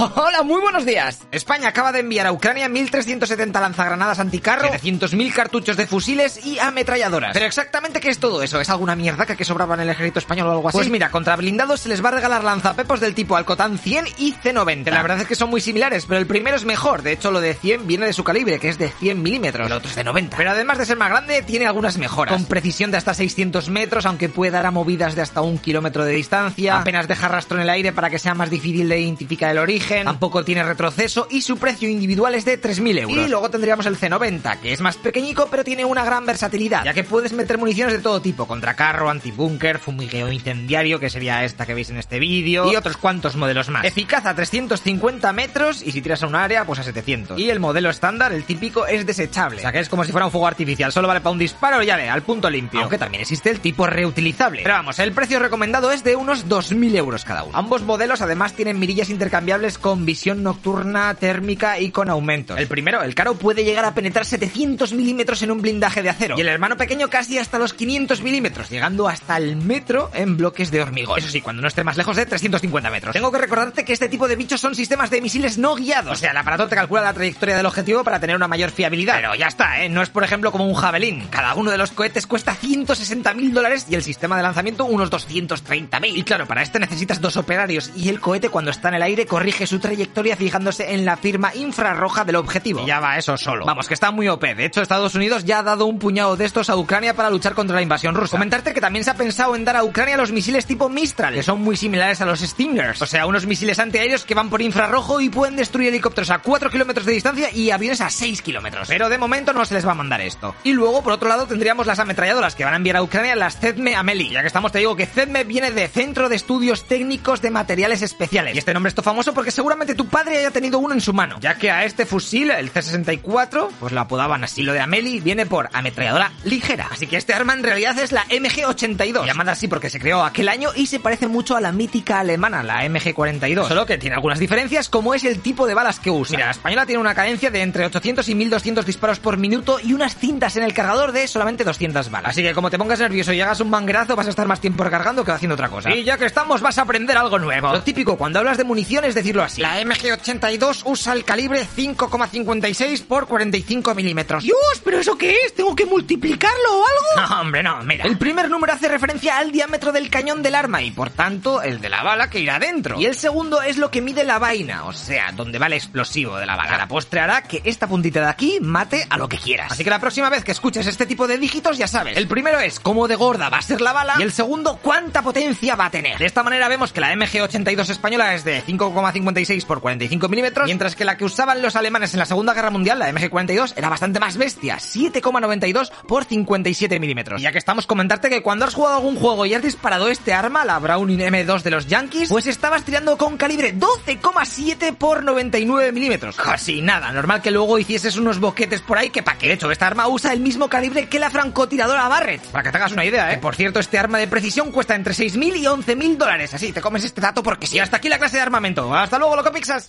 Hola, muy buenos días. España acaba de enviar a Ucrania 1.370 lanzagranadas anticarro, 700.000 cartuchos de fusiles y ametralladoras. Pero exactamente qué es todo eso? ¿Es alguna mierda que sobraba en el ejército español o algo así? Pues mira, contra blindados se les va a regalar lanzapepos del tipo Alcotán 100 y C90. La verdad es que son muy similares, pero el primero es mejor. De hecho, lo de 100 viene de su calibre, que es de 100 milímetros. El otro es de 90. Pero además de ser más grande, tiene algunas mejoras. Con precisión de hasta 600 metros, aunque puede dar a movidas de hasta un kilómetro de distancia. Apenas deja rastro en el aire para que sea más difícil de identificar el origen. Tampoco tiene retroceso y su precio individual es de 3.000 euros. Y luego tendríamos el C90, que es más pequeñico, pero tiene una gran versatilidad, ya que puedes meter municiones de todo tipo, contra carro, antibúnker, fumigueo incendiario, que sería esta que veis en este vídeo, y otros cuantos modelos más. Eficaz a 350 metros y si tiras a un área, pues a 700. Y el modelo estándar, el típico, es desechable, o sea que es como si fuera un fuego artificial, solo vale para un disparo y ya le, al punto limpio. Aunque también existe el tipo reutilizable. Pero vamos, el precio recomendado es de unos 2.000 euros cada uno. Ambos modelos además tienen mirillas intercambiables con visión nocturna, térmica y con aumento. El primero, el caro, puede llegar a penetrar 700 milímetros en un blindaje de acero. Y el hermano pequeño casi hasta los 500 milímetros, llegando hasta el metro en bloques de hormigón. Eso sí, cuando no esté más lejos de 350 metros. Tengo que recordarte que este tipo de bichos son sistemas de misiles no guiados. O sea, el aparato te calcula la trayectoria del objetivo para tener una mayor fiabilidad. Pero ya está, ¿eh? No es por ejemplo como un javelín. Cada uno de los cohetes cuesta 160 mil dólares y el sistema de lanzamiento unos 230 mil. Y claro, para esto necesitas dos operarios y el cohete cuando está en el aire corrige su trayectoria fijándose en la firma infrarroja del objetivo. Y ya va eso solo. Vamos, que está muy OP. De hecho, Estados Unidos ya ha dado un puñado de estos a Ucrania para luchar contra la invasión rusa. Comentarte que también se ha pensado en dar a Ucrania los misiles tipo Mistral, que son muy similares a los Stingers. O sea, unos misiles antiaéreos que van por infrarrojo y pueden destruir helicópteros a 4 kilómetros de distancia y aviones a 6 kilómetros. Pero de momento no se les va a mandar esto. Y luego, por otro lado, tendríamos las ametralladoras que van a enviar a Ucrania las ZEDME Ameli. Ya que estamos, te digo que ZEDME viene de Centro de Estudios Técnicos de Materiales Especiales. Y este nombre es famoso porque seguramente tu padre haya tenido uno en su mano, ya que a este fusil, el C64, pues lo apodaban así. Lo de Ameli viene por ametralladora ligera. Así que este arma en realidad es la MG82, llamada así porque se creó aquel año y se parece mucho a la mítica alemana, la MG42. Solo que tiene algunas diferencias, como es el tipo de balas que usa. Mira, la española tiene una cadencia de entre 800 y 1200 disparos por minuto y unas cintas en el cargador de solamente 200 balas. Así que como te pongas nervioso y hagas un manguerazo, vas a estar más tiempo recargando que haciendo otra cosa. Y ya que estamos, vas a aprender algo nuevo. Lo típico cuando hablas de munición es decirlo así. La MG82 usa el calibre 5,56 por 45 milímetros. Dios, ¿pero eso qué es? ¿Tengo que multiplicarlo o algo? No, hombre, no, mira. El primer número hace referencia al diámetro del cañón del arma y por tanto el de la bala que irá dentro. Y el segundo es lo que mide la vaina, o sea, donde va el explosivo de la bala. La postre hará que esta puntita de aquí mate a lo que quieras. Así que la próxima vez que escuches este tipo de dígitos ya sabes. El primero es cómo de gorda va a ser la bala y el segundo cuánta potencia va a tener. De esta manera vemos que la MG82 española es de 5,56 por 45 milímetros, mientras que la que usaban los alemanes en la Segunda Guerra Mundial, la MG42, era bastante más bestia, 7,92 por 57 milímetros. Ya que estamos, comentarte que cuando has jugado algún juego y has disparado este arma, la Browning M2 de los Yankees, pues estabas tirando con calibre 12,7 por 99 milímetros. Casi nada, normal que luego hicieses unos boquetes por ahí que pa' qué. De hecho, esta arma usa el mismo calibre que la francotiradora Barrett, para que te hagas una idea, ¿eh? Por cierto, este arma de precisión cuesta entre 6.000 y 11.000 dólares, así te comes este dato porque sí. Hasta aquí la clase de armamento. Hasta luego, loco Pixas.